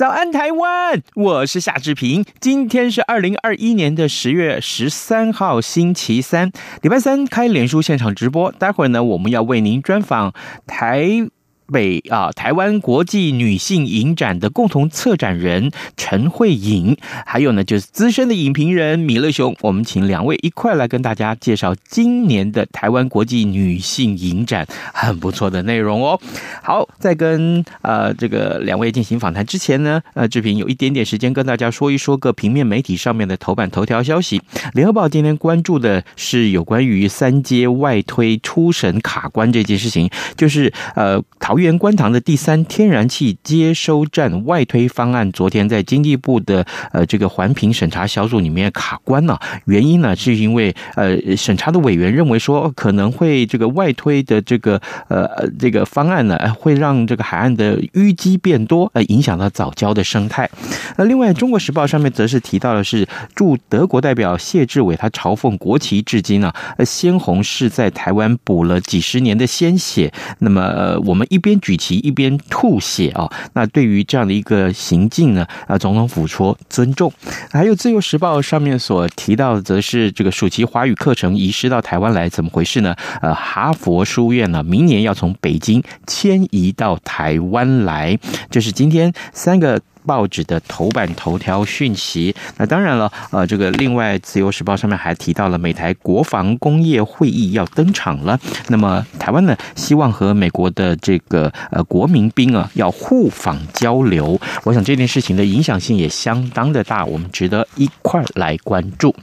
早安，台湾！我是夏志平。今天是二零二一年的十月十三号，星期三，礼拜三开脸书现场直播。待会儿呢，我们要为您专访台。北啊，台湾国际女性影展的共同策展人陈慧颖，还有呢就是资深的影评人米勒熊，我们请两位一块来跟大家介绍今年的台湾国际女性影展，很不错的内容哦。好，在跟呃这个两位进行访谈之前呢，呃志平有一点点时间跟大家说一说个平面媒体上面的头版头条消息。联合报今天关注的是有关于三阶外推初审卡关这件事情，就是呃桃。桃园观塘的第三天然气接收站外推方案，昨天在经济部的呃这个环评审查小组里面卡关了。原因呢，是因为呃审查的委员认为说，可能会这个外推的这个呃这个方案呢，会让这个海岸的淤积变多，呃影响到藻礁的生态。那另外，《中国时报》上面则是提到的是驻德国代表谢志伟，他嘲讽国旗至今呢啊，鲜红是在台湾补了几十年的鲜血。那么呃，我们一边。边举旗一边吐血啊！那对于这样的一个行径呢，啊，总统府说尊重。还有《自由时报》上面所提到的，则是这个暑期华语课程遗失到台湾来，怎么回事呢？呃，哈佛书院呢，明年要从北京迁移到台湾来，就是今天三个。报纸的头版头条讯息，那当然了，呃，这个另外《自由时报》上面还提到了美台国防工业会议要登场了。那么台湾呢，希望和美国的这个呃国民兵啊要互访交流。我想这件事情的影响性也相当的大，我们值得一块来关注。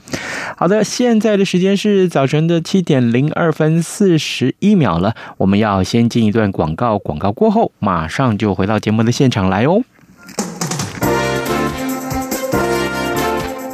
好的，现在的时间是早晨的七点零二分四十一秒了，我们要先进一段广告，广告过后马上就回到节目的现场来哦。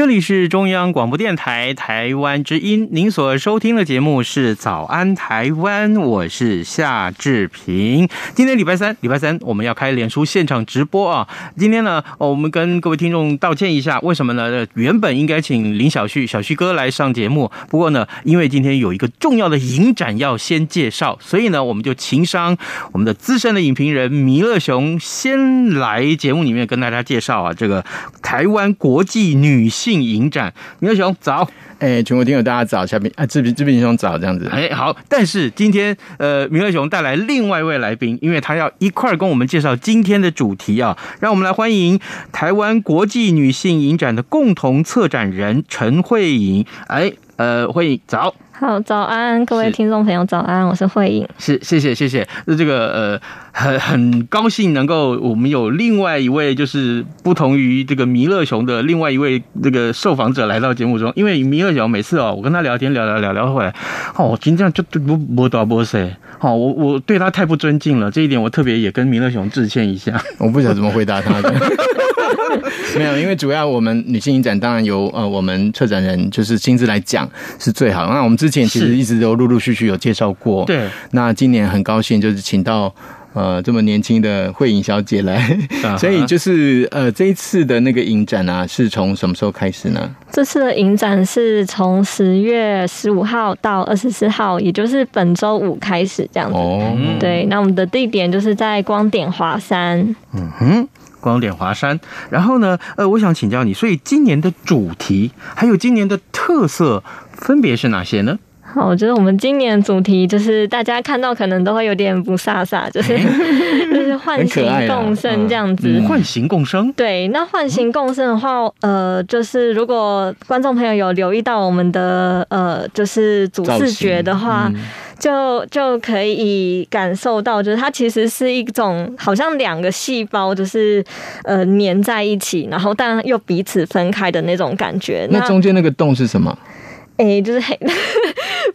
这里是中央广播电台台湾之音，您所收听的节目是《早安台湾》，我是夏志平。今天礼拜三，礼拜三我们要开脸书现场直播啊！今天呢，我们跟各位听众道歉一下，为什么呢？原本应该请林小旭、小旭哥来上节目，不过呢，因为今天有一个重要的影展要先介绍，所以呢，我们就情商我们的资深的影评人弥勒熊先来节目里面跟大家介绍啊，这个台湾国际女性。性影展，弥勒熊早，哎，全国听友大家早，下面啊，志平志平兄早，这样子，哎，好，但是今天呃，明和熊带来另外一位来宾，因为他要一块儿跟我们介绍今天的主题啊，让我们来欢迎台湾国际女性影展的共同策展人陈慧颖，哎，呃，慧颖早。好，早安，各位听众朋友，早安，我是慧颖。是，谢谢，谢谢。那这个呃，很很高兴能够我们有另外一位，就是不同于这个弥勒熊的另外一位这个受访者来到节目中。因为弥勒熊每次哦，我跟他聊天聊聊聊聊回来，哦，今天就不不打不谁，哦，我我对他太不尊敬了，这一点我特别也跟弥勒熊致歉一下。我不晓得怎么回答他的。没有，因为主要我们女性影展当然由呃我们策展人就是亲自来讲是最好。那我们之前其实一直都陆陆续续有介绍过。对。那今年很高兴就是请到呃这么年轻的慧颖小姐来，所以就是呃这一次的那个影展啊是从什么时候开始呢？这次的影展是从十月十五号到二十四号，也就是本周五开始这样子。哦。对，那我们的地点就是在光点华山。嗯哼。光点华山，然后呢，呃，我想请教你，所以今年的主题还有今年的特色分别是哪些呢？好，我觉得我们今年主题就是大家看到可能都会有点不飒飒，就是 就是唤醒共生这样子。唤醒共生，对，那唤醒共生的话，呃，就是如果观众朋友有留意到我们的呃，就是主视觉的话。就就可以感受到，就是它其实是一种好像两个细胞，就是呃粘在一起，然后但又彼此分开的那种感觉。那中间那个洞是什么？哎、欸，就是黑，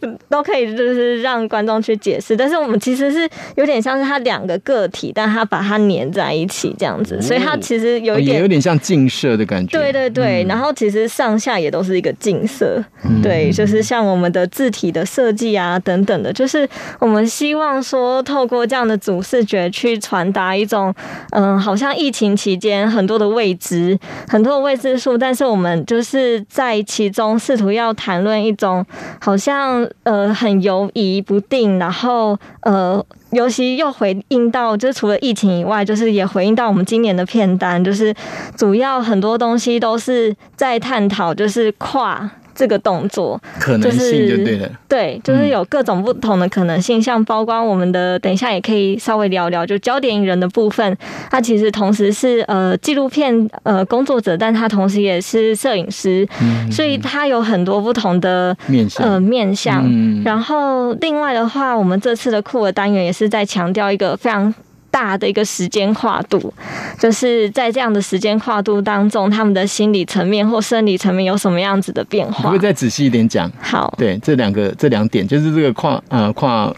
都可以，就是让观众去解释。但是我们其实是有点像是它两个个体，但它把它粘在一起这样子，所以它其实有一点，也有点像近射的感觉。对对对，嗯、然后其实上下也都是一个镜射。嗯、对，就是像我们的字体的设计啊等等的，就是我们希望说透过这样的主视觉去传达一种，嗯，好像疫情期间很多的未知，很多的未知数，但是我们就是在其中试图要谈论。一种好像呃很犹疑不定，然后呃，尤其又回应到，就是除了疫情以外，就是也回应到我们今年的片单，就是主要很多东西都是在探讨，就是跨。这个动作可能性就对了，对，就是有各种不同的可能性，像包括我们的，等一下也可以稍微聊聊，就焦点人的部分，他其实同时是呃纪录片呃工作者，但他同时也是摄影师，所以他有很多不同的面向。呃面向。然后另外的话，我们这次的酷儿单元也是在强调一个非常。大的一个时间跨度，就是在这样的时间跨度当中，他们的心理层面或生理层面有什么样子的变化？会再仔细一点讲。好，对，这两个这两点，就是这个跨呃跨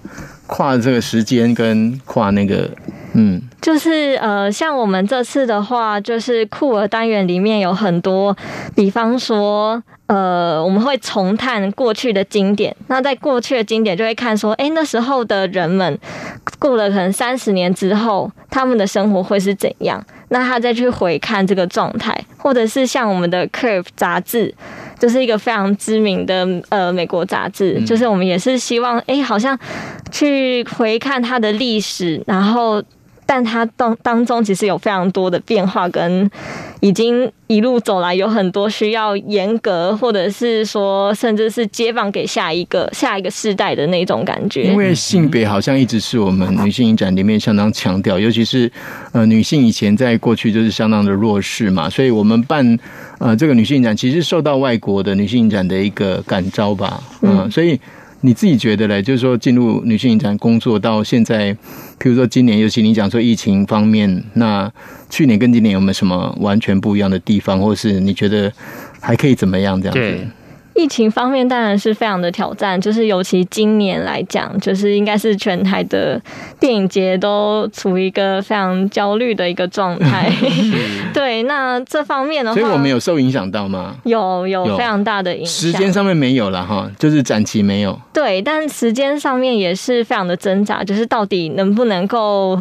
跨这个时间跟跨那个嗯，就是呃，像我们这次的话，就是酷儿单元里面有很多，比方说。呃，我们会重探过去的经典。那在过去的经典，就会看说，哎，那时候的人们过了可能三十年之后，他们的生活会是怎样？那他再去回看这个状态，或者是像我们的《Curve》杂志，就是一个非常知名的呃美国杂志，就是我们也是希望，哎，好像去回看它的历史，然后。但它当当中其实有非常多的变化，跟已经一路走来有很多需要严格，或者是说甚至是接棒给下一个下一个世代的那种感觉。因为性别好像一直是我们女性影展里面相当强调，尤其是呃女性以前在过去就是相当的弱势嘛，所以我们办呃这个女性影展其实受到外国的女性影展的一个感召吧，嗯，所以。你自己觉得嘞？就是说，进入女性影展工作到现在，譬如说今年，尤其你讲说疫情方面，那去年跟今年有没有什么完全不一样的地方，或是你觉得还可以怎么样这样子？疫情方面当然是非常的挑战，就是尤其今年来讲，就是应该是全台的电影节都处于一个非常焦虑的一个状态。对，那这方面的话，所以我们有受影响到吗？有，有非常大的影响。时间上面没有了哈，就是展期没有。对，但时间上面也是非常的挣扎，就是到底能不能够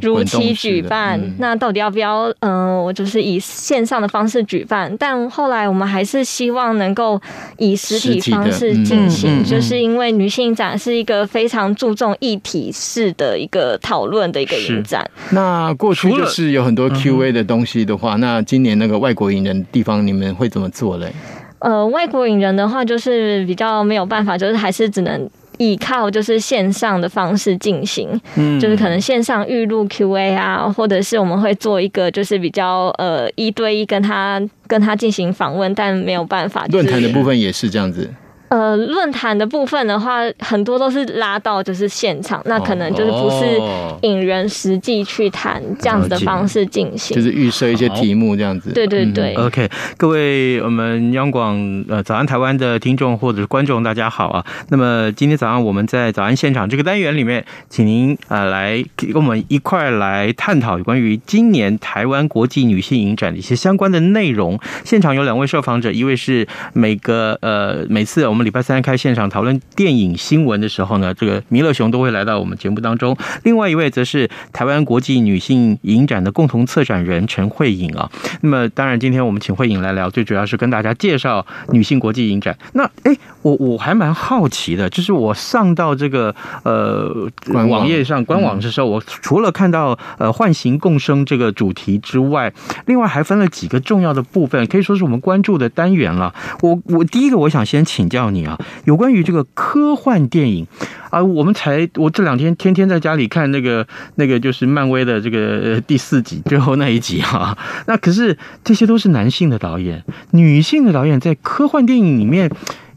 如期举办？哦嗯、那到底要不要？嗯、呃，我就是以线上的方式举办，但后来我们还是希望能够。以实体方式进行，就是因为女性展是一个非常注重议题式的一个讨论的一个影展。那过去就是有很多 Q&A 的东西的话，那今年那个外国影人的地方，你们会怎么做嘞？呃，外国影人的话，就是比较没有办法，就是还是只能。依靠就是线上的方式进行，嗯，就是可能线上预录 Q&A 啊，或者是我们会做一个就是比较呃一对一跟他跟他进行访问，但没有办法。论坛的部分也是这样子。呃，论坛的部分的话，很多都是拉到就是现场，那可能就是不是引人实际去谈这样子的方式进行，就是预设一些题目这样子。对对对。嗯、OK，各位我们央广呃早安台湾的听众或者是观众，大家好啊。那么今天早上我们在早安现场这个单元里面，请您呃来跟我们一块来探讨有关于今年台湾国际女性影展的一些相关的内容。现场有两位受访者，一位是每个呃每次我们。我们礼拜三开现场讨论电影新闻的时候呢，这个弥勒熊都会来到我们节目当中。另外一位则是台湾国际女性影展的共同策展人陈慧颖啊。那么当然，今天我们请慧颖来聊，最主要是跟大家介绍女性国际影展。那哎，我我还蛮好奇的，就是我上到这个呃网页上官网的时候，我除了看到呃唤醒共生这个主题之外，另外还分了几个重要的部分，可以说是我们关注的单元了。我我第一个我想先请教。你啊，有关于这个科幻电影啊，我们才我这两天天天在家里看那个那个就是漫威的这个第四集最后那一集哈，那可是这些都是男性的导演，女性的导演在科幻电影里面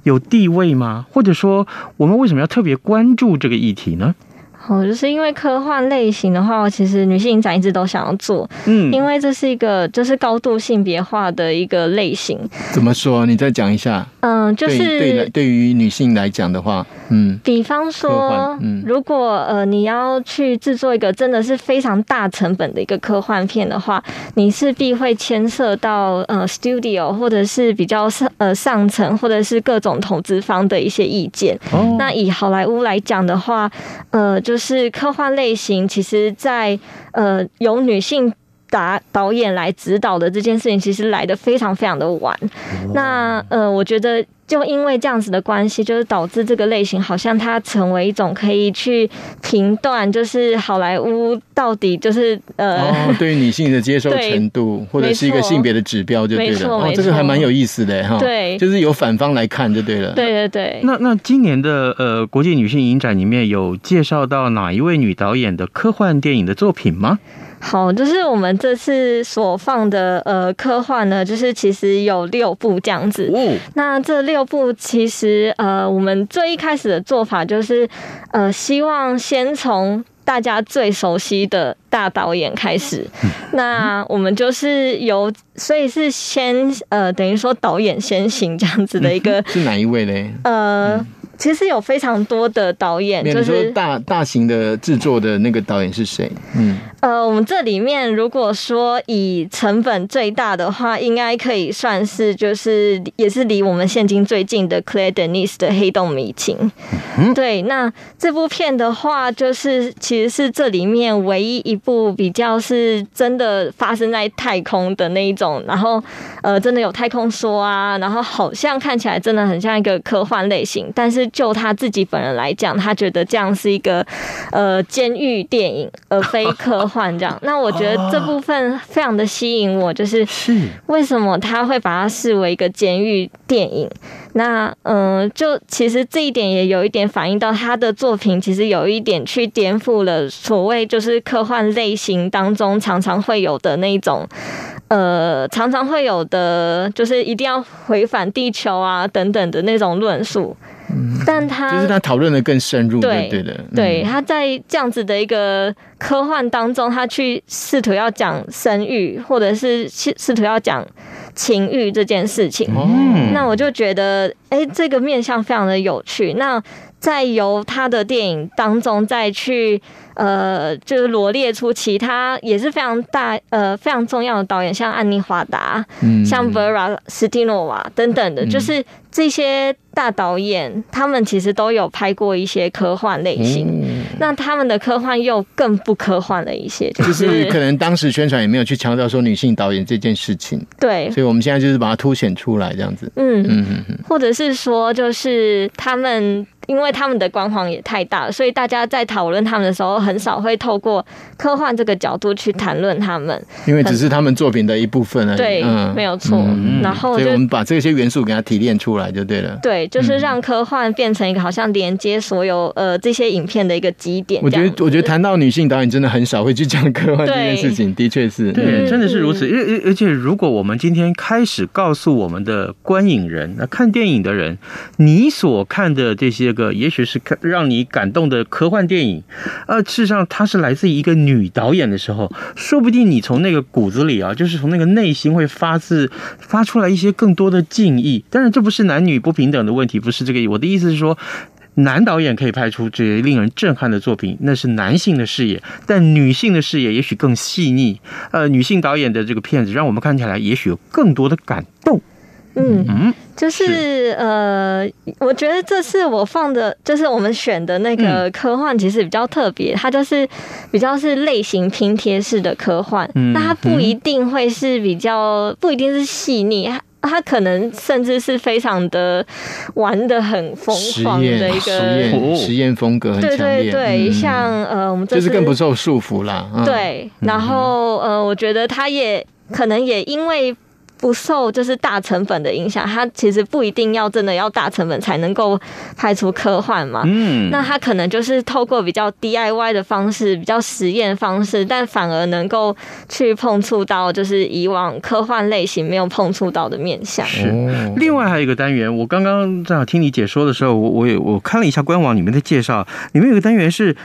有地位吗？或者说我们为什么要特别关注这个议题呢？哦，就是因为科幻类型的话，其实女性影展一直都想要做，嗯，因为这是一个就是高度性别化的一个类型。怎么说？你再讲一下。嗯，就是对对，对于女性来讲的话，嗯，比方说，嗯，如果呃你要去制作一个真的是非常大成本的一个科幻片的话，你势必会牵涉到呃 studio 或者是比较上呃上层或者是各种投资方的一些意见。哦，那以好莱坞来讲的话，呃。就是科幻类型，其实在呃由女性导导演来指导的这件事情，其实来的非常非常的晚。那呃，我觉得就因为这样子的关系，就是导致这个类型好像它成为一种可以去评断，就是好莱坞到底就是呃，哦、对于女性的接受程度，或者是一个性别的指标，就对了。哦，这个还蛮有意思的哈。对，就是由反方来看就对了。对对对。那那今年的呃国际女性影展里面有介绍到哪一位女导演的科幻电影的作品吗？好，就是我们这次所放的呃科幻呢，就是其实有六部这样子。哦。那这六部其实呃，我们最一开始的做法就是呃，希望先从大家最熟悉的大导演开始。那我们就是由，所以是先呃，等于说导演先行这样子的一个。是哪一位呢？呃。其实有非常多的导演，就是大大型的制作的那个导演是谁？嗯，呃，我们这里面如果说以成本最大的话，应该可以算是就是也是离我们现今最近的 Claire Denis 的《黑洞迷情》。嗯，对，那这部片的话，就是其实是这里面唯一一部比较是真的发生在太空的那一种，然后呃，真的有太空梭啊，然后好像看起来真的很像一个科幻类型，但是。就他自己本人来讲，他觉得这样是一个呃监狱电影，而非科幻这样。那我觉得这部分非常的吸引我，就是为什么他会把它视为一个监狱电影？那嗯、呃，就其实这一点也有一点反映到他的作品，其实有一点去颠覆了所谓就是科幻类型当中常常会有的那种呃，常常会有的，就是一定要回返地球啊等等的那种论述。但他就是他讨论的更深入，对对的，对，他在这样子的一个科幻当中，他去试图要讲生育，或者是试试图要讲情欲这件事情。嗯，那我就觉得，哎，这个面向非常的有趣。那再由他的电影当中再去。呃，就是罗列出其他也是非常大呃非常重要的导演，像安妮华达，嗯，像 Vera 斯蒂诺瓦等等的，就是这些大导演，他们其实都有拍过一些科幻类型。嗯、那他们的科幻又更不科幻了一些，就是、就是、可能当时宣传也没有去强调说女性导演这件事情。对，所以我们现在就是把它凸显出来这样子。嗯嗯嗯，或者是说，就是他们。因为他们的光环也太大了，所以大家在讨论他们的时候，很少会透过科幻这个角度去谈论他们，因为只是他们作品的一部分而已。对，嗯、没有错。嗯、然后，所以我们把这些元素给它提炼出来就对了。对，就是让科幻变成一个好像连接所有呃这些影片的一个基点。我觉得，我觉得谈到女性导演，真的很少会去讲科幻这件事情，的确是，对，真的是如此。而而而且，如果我们今天开始告诉我们的观影人，那看电影的人，你所看的这些个，也许是看。让你感动的科幻电影，呃，事实上它是来自于一个女导演的时候，说不定你从那个骨子里啊，就是从那个内心会发自发出来一些更多的敬意。当然，这不是男女不平等的问题，不是这个意。我的意思是说，男导演可以拍出这些令人震撼的作品，那是男性的视野，但女性的视野也许更细腻。呃，女性导演的这个片子，让我们看起来也许有更多的感动。嗯嗯，就是，是呃，我觉得这次我放的，就是我们选的那个科幻，其实比较特别，嗯、它就是比较是类型拼贴式的科幻。嗯，那它不一定会是比较，不一定是细腻，它它可能甚至是非常的玩的很疯狂的一个实验实验风格很强烈。对对对，嗯、像呃，我们这就是更不受束缚啦。嗯、对，然后呃，我觉得他也可能也因为。不受就是大成本的影响，它其实不一定要真的要大成本才能够拍出科幻嘛。嗯，那它可能就是透过比较 DIY 的方式，比较实验方式，但反而能够去碰触到就是以往科幻类型没有碰触到的面向。是，另外还有一个单元，我刚刚正好听你解说的时候，我我也我看了一下官网里面的介绍，里面有个单元是。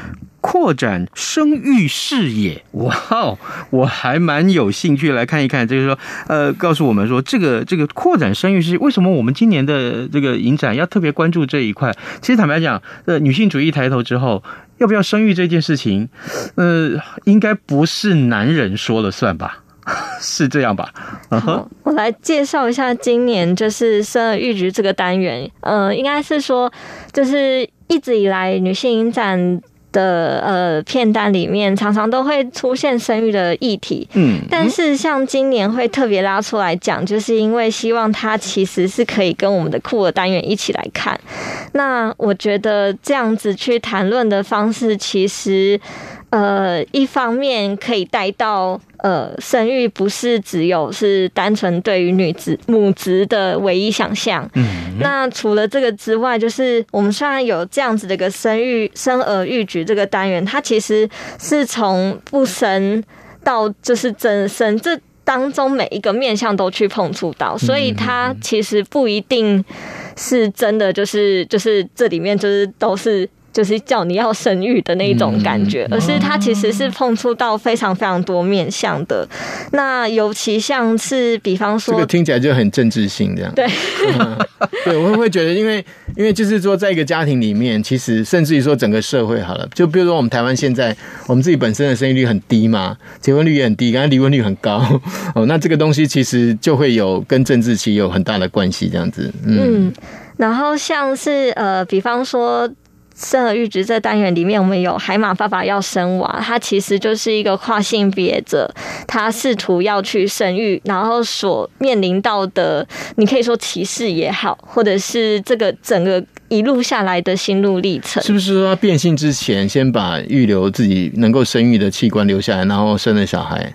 扩展生育视野，哇哦，我还蛮有兴趣来看一看。就是说，呃，告诉我们说，这个这个扩展生育视野，为什么我们今年的这个影展要特别关注这一块？其实坦白讲，呃，女性主义抬头之后，要不要生育这件事情，呃，应该不是男人说了算吧？是这样吧？好，我来介绍一下今年就是生育女这个单元。呃，应该是说，就是一直以来女性影展。的呃片单里面常常都会出现生育的议题，嗯，但是像今年会特别拉出来讲，就是因为希望它其实是可以跟我们的酷儿单元一起来看。那我觉得这样子去谈论的方式，其实呃一方面可以带到。呃，生育不是只有是单纯对于女子母职的唯一想象。嗯，那除了这个之外，就是我们虽然有这样子的一个生育生儿育女这个单元，它其实是从不生到就是真生这当中每一个面向都去碰触到，所以它其实不一定是真的，就是就是这里面就是都是。就是叫你要生育的那一种感觉，而是它其实是碰触到非常非常多面向的。那尤其像是，比方说，这个听起来就很政治性这样。对，对，我会觉得，因为因为就是说，在一个家庭里面，其实甚至于说整个社会好了，就比如说我们台湾现在，我们自己本身的生育率很低嘛，结婚率也很低，刚才离婚率很高 哦，那这个东西其实就会有跟政治其实有很大的关系，这样子。嗯，然后像是呃，比方说。生儿育女这单元里面，我们有海马爸爸要生娃，他其实就是一个跨性别者，他试图要去生育，然后所面临到的，你可以说歧视也好，或者是这个整个一路下来的心路历程，是不是说他变性之前先把预留自己能够生育的器官留下来，然后生了小孩，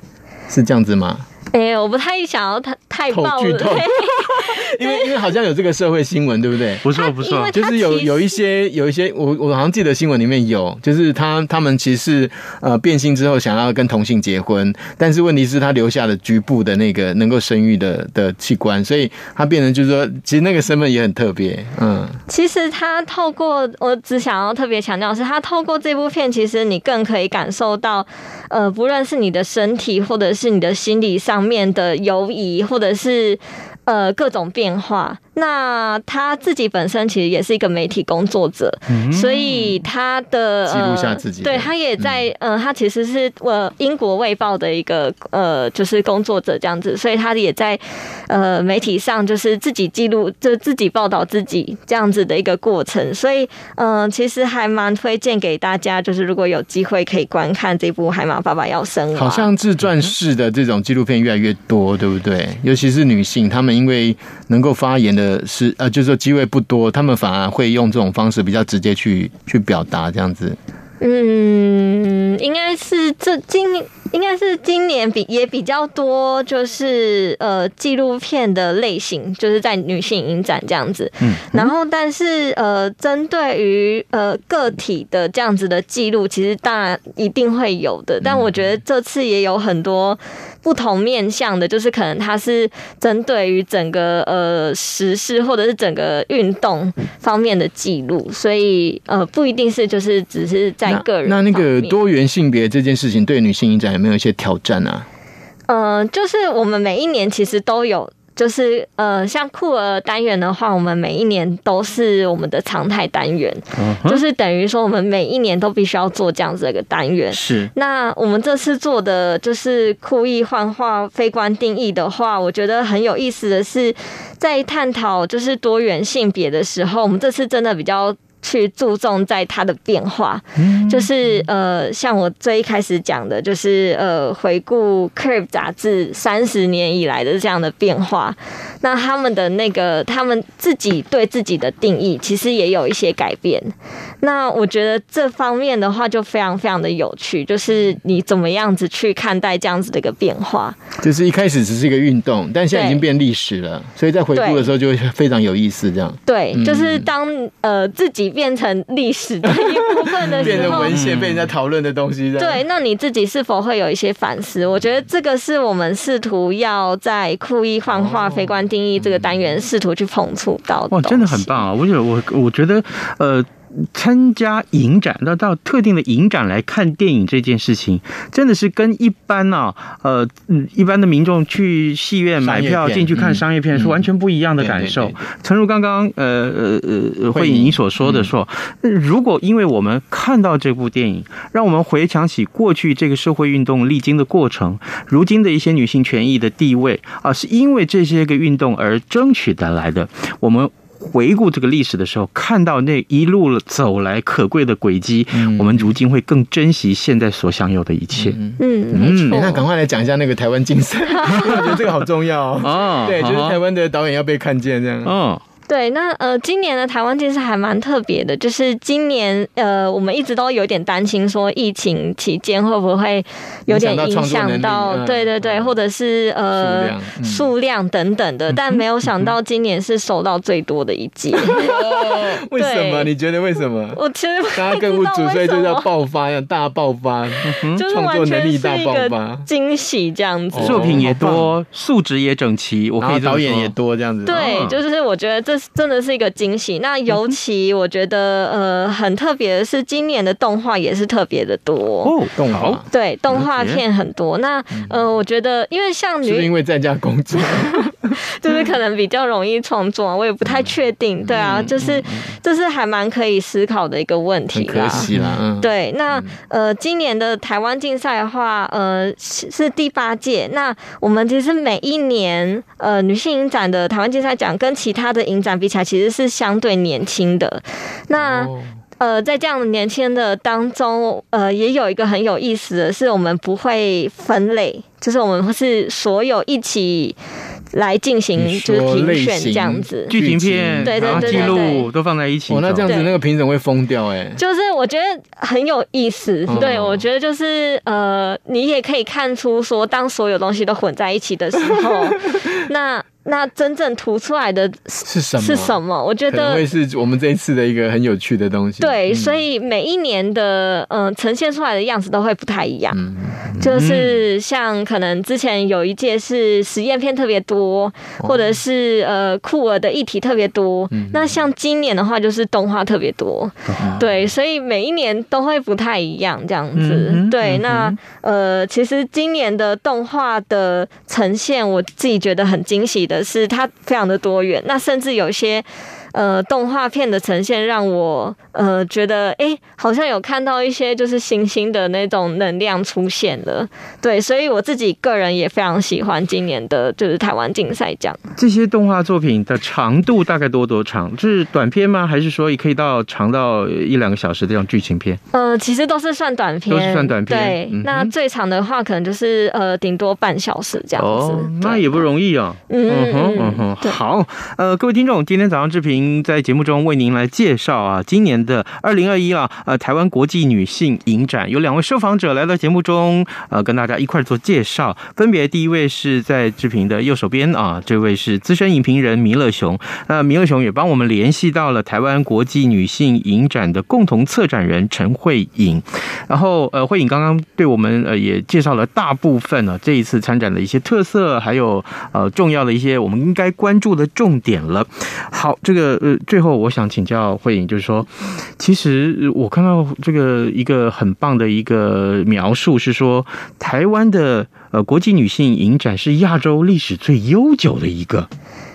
是这样子吗？哎、欸，我不太想要太太暴露，因为因为好像有这个社会新闻，对不对？不错不错，就是有有一些有一些，我我好像记得新闻里面有，就是他他们其实呃变性之后想要跟同性结婚，但是问题是他留下了局部的那个能够生育的的器官，所以他变成就是说，其实那个身份也很特别。嗯，其实他透过我只想要特别强调是，他透过这部片，其实你更可以感受到，呃，不论是你的身体或者是你的心理上。面的犹疑，或者是呃各种变化。那他自己本身其实也是一个媒体工作者，嗯、所以他的记录下自己，对他也在，嗯、呃，他其实是呃英国卫报的一个呃就是工作者这样子，所以他也在呃媒体上就是自己记录，就自己报道自己这样子的一个过程，所以嗯、呃，其实还蛮推荐给大家，就是如果有机会可以观看这部《海马爸爸要生》，好像自传式的这种纪录片越来越多，对不对？尤其是女性，她们们因为能够发言的是呃，就是说机会不多，他们反而会用这种方式比较直接去去表达这样子。嗯，应该是这今应该是今年比也比较多，就是呃纪录片的类型，就是在女性影展这样子。嗯，然后但是呃，针对于呃个体的这样子的记录，其实当然一定会有的，但我觉得这次也有很多。不同面向的，就是可能它是针对于整个呃时事或者是整个运动方面的记录，所以呃不一定是就是只是在个人那。那那个多元性别这件事情对女性影展有没有一些挑战啊？嗯、呃，就是我们每一年其实都有。就是呃，像酷儿单元的话，我们每一年都是我们的常态单元，uh. 就是等于说我们每一年都必须要做这样子的一个单元。是。那我们这次做的就是酷艺幻化非观定义的话，我觉得很有意思的是，在探讨就是多元性别的时候，我们这次真的比较。去注重在它的变化，就是呃，像我最一开始讲的，就是呃，回顾《Curve》杂志三十年以来的这样的变化。那他们的那个，他们自己对自己的定义，其实也有一些改变。那我觉得这方面的话，就非常非常的有趣，就是你怎么样子去看待这样子的一个变化？就是一开始只是一个运动，但现在已经变历史了，所以在回顾的时候就会非常有意思。这样对，就是当呃自己变成历史的一部分的时候，变成文献被人家讨论的东西。对，那你自己是否会有一些反思？我觉得这个是我们试图要在酷意幻化非观定义这个单元试图去碰触到的。哇，真的很棒啊！我觉得我我觉得呃。参加影展，到到特定的影展来看电影这件事情，真的是跟一般啊，呃，一般的民众去戏院买票进去看商业片是完全不一样的感受。诚如刚刚呃呃呃慧颖您所说的说，如果因为我们看到这部电影，让我们回想起过去这个社会运动历经的过程，如今的一些女性权益的地位啊，是因为这些个运动而争取得来的，我们。回顾这个历史的时候，看到那一路走来可贵的轨迹，嗯、我们如今会更珍惜现在所享有的一切。嗯嗯，那赶快来讲一下那个台湾竞赛，我觉得这个好重要哦。哦对，就是台湾的导演要被看见这样。哦。对，那呃，今年的台湾竞赛还蛮特别的，就是今年呃，我们一直都有点担心说疫情期间会不会有点影响到，对对对，或者是呃数量等等的，但没有 想到今年是收到最多的一季。为什么？你觉得为什么？我其实大家更不主，所以就叫爆发，要大爆发，就是完全是一个惊喜这样子，作品也多，素质也整齐，我可以导演也多这样子。对，就是我觉得这。真的是一个惊喜。那尤其我觉得，呃，很特别的是，今年的动画也是特别的多哦。动画对，动画片很多。那呃，我觉得，因为像女，是因为在家工作，就是可能比较容易创作，我也不太确定。对啊，就是这是还蛮可以思考的一个问题啦。可惜啦。对，那呃，今年的台湾竞赛的话，呃，是第八届。那我们其实每一年，呃，女性影展的台湾竞赛奖跟其他的影展。比起来其实是相对年轻的，那呃，在这样的年轻的当中，呃，也有一个很有意思的是，我们不会分类，就是我们是所有一起来进行就是评选这样子，剧情片对对对记录都放在一起。哦，那这样子那个评审会疯掉哎，就是我觉得很有意思，对我觉得就是呃，你也可以看出说，当所有东西都混在一起的时候，那。那真正涂出来的是什么？是什么？我觉得会是我们这一次的一个很有趣的东西。对，所以每一年的嗯、呃、呈现出来的样子都会不太一样。嗯、就是像可能之前有一届是实验片特别多，哦、或者是呃酷儿的议题特别多。嗯、那像今年的话，就是动画特别多。嗯、对，所以每一年都会不太一样这样子。嗯、对，那呃，其实今年的动画的呈现，我自己觉得很惊喜的是它非常的多元，那甚至有些呃动画片的呈现，让我呃觉得哎、欸，好像有看到一些就是新兴的那种能量出现了。对，所以我自己个人也非常喜欢今年的就是台湾竞赛奖。这些动画作品的长度大概多多长？是短片吗？还是说也可以到长到一两个小时这种剧情片？呃，其实都是算短片，都是算短片。对，嗯、那最长的话可能就是呃，顶多半小时这样子。哦，那也不容易哦。嗯哼嗯哼，好。呃，各位听众，今天早上志平在节目中为您来介绍啊，今年的二零二一啊，呃，台湾国际女性影展有两位受访者来到节目中，呃，跟大家一块做介绍。分别第一位是在志平的右手边啊，这位是资深影评人弥勒熊。那弥勒熊也帮我们联系到了台湾国际女性影展的共同策展人陈慧颖。然后呃，慧颖刚刚对我们呃也介绍了大部分呢、这一次参展的一些特色，还有呃重要的一些我们应该关注的重点了。好，这个呃最后我想请教慧颖，就是说，其实我看到这个一个很棒的一个描述是说，台湾的呃国际女性影展是亚洲历史最悠久的一个，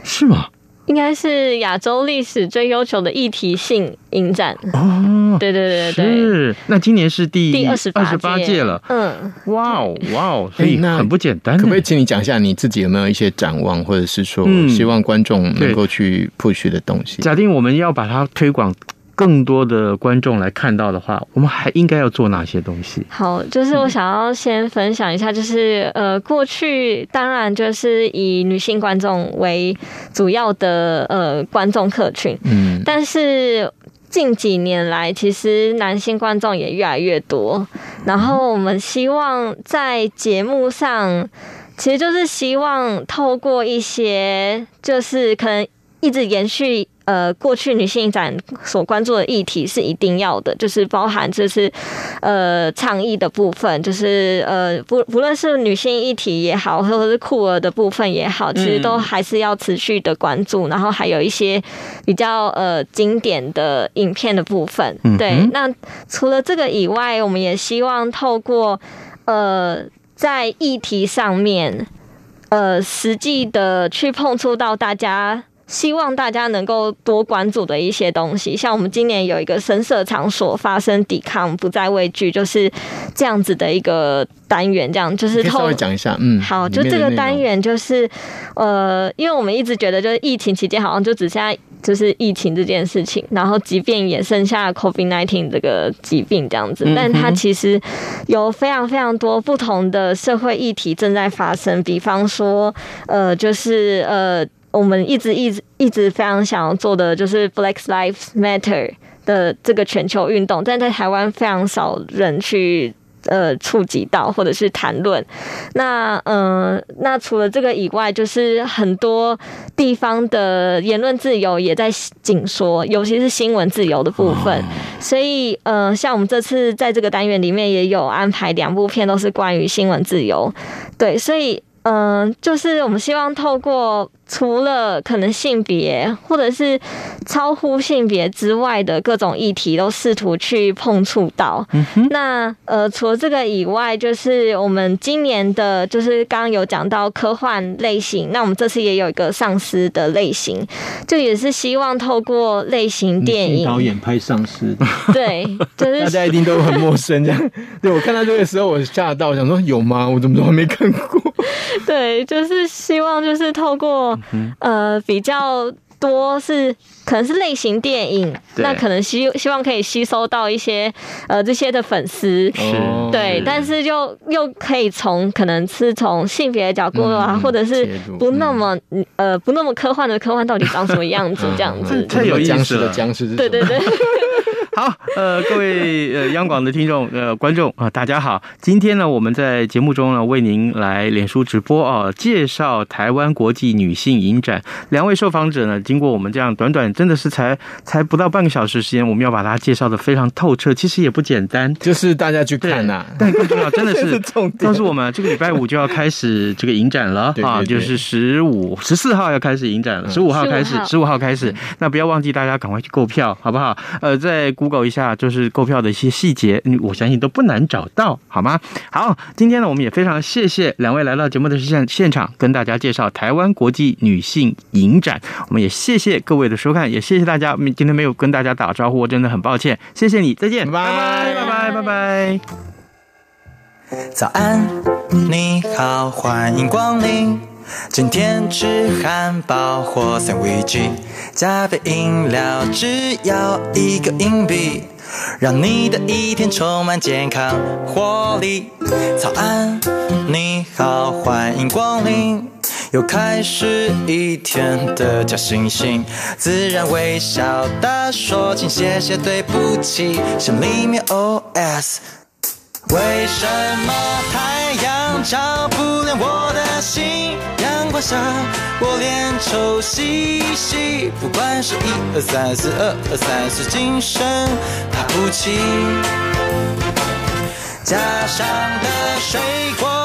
是吗？应该是亚洲历史最悠久的议题性影展哦，对对对对，是。那今年是第第二十八届了，嗯，哇哦哇哦，所以那很不简单。可不可以请你讲一下你自己有没有一些展望，或者是说希望观众能够去 push 的东西？假定我们要把它推广。更多的观众来看到的话，我们还应该要做哪些东西？好，就是我想要先分享一下，就是呃，过去当然就是以女性观众为主要的呃观众客群，嗯，但是近几年来，其实男性观众也越来越多。然后我们希望在节目上，其实就是希望透过一些，就是可能一直延续。呃，过去女性展所关注的议题是一定要的，就是包含就是呃倡议的部分，就是呃不不论是女性议题也好，或者是酷儿的部分也好，其实都还是要持续的关注。然后还有一些比较呃经典的影片的部分，对。那除了这个以外，我们也希望透过呃在议题上面，呃实际的去碰触到大家。希望大家能够多关注的一些东西，像我们今年有一个深色场所发生抵抗，不再畏惧，就是这样子的一个单元。这样就是，稍微讲一下，嗯，好，就这个单元就是，呃，因为我们一直觉得，就是疫情期间好像就只剩下就是疫情这件事情，然后即便也剩下 COVID nineteen 这个疾病这样子，但它其实有非常非常多不同的社会议题正在发生，比方说，呃，就是呃。我们一直一直一直非常想要做的就是 Black Lives Matter 的这个全球运动，但在台湾非常少人去呃触及到或者是谈论。那嗯、呃，那除了这个以外，就是很多地方的言论自由也在紧缩，尤其是新闻自由的部分。所以嗯、呃，像我们这次在这个单元里面也有安排两部片，都是关于新闻自由。对，所以嗯、呃，就是我们希望透过。除了可能性别或者是超乎性别之外的各种议题，都试图去碰触到。嗯、那呃，除了这个以外，就是我们今年的，就是刚刚有讲到科幻类型。那我们这次也有一个丧尸的类型，就也是希望透过类型电影导演拍丧尸。对，就 是大家一定都很陌生这样。对，我看到这个时候，我吓到，想说有吗？我怎么都还没看过？对，就是希望就是透过。呃，比较多是可能是类型电影，那可能希希望可以吸收到一些呃这些的粉丝，对，但是就又可以从可能是从性别的角度啊，嗯、或者是不那么、嗯、呃不那么科幻的科幻到底长什么样子这样子，太有意思了，僵尸对对对。好，呃，各位呃央广的听众呃观众啊，大家好。今天呢，我们在节目中呢为您来脸书直播啊，介绍台湾国际女性影展。两位受访者呢，经过我们这样短短真的是才才不到半个小时时间，我们要把它介绍的非常透彻。其实也不简单，就是大家去看呐、啊。但更重要，真的是告诉我们，这个礼拜五就要开始这个影展了 啊，就是十五、十四号要开始影展了，十五号开始，十五号开始。那不要忘记大家赶快去购票，好不好？呃，在。Google 一下，就是购票的一些细节，我相信都不难找到，好吗？好，今天呢，我们也非常谢谢两位来到节目的现现场，跟大家介绍台湾国际女性影展。我们也谢谢各位的收看，也谢谢大家。今天没有跟大家打招呼，我真的很抱歉。谢谢你，再见，拜拜，拜拜，拜拜。早安，你好，欢迎光临。今天吃汉堡或三明治，加杯饮料，只要一个硬币，让你的一天充满健康活力。早安，你好，欢迎光临，又开始一天的假惺惺，自然微笑地说，请谢谢对不起，心里面 OS。为什么太阳照不亮我的心？阳光下我脸臭兮兮。不管是一二三四二二三四，精神打不起。家上的水果。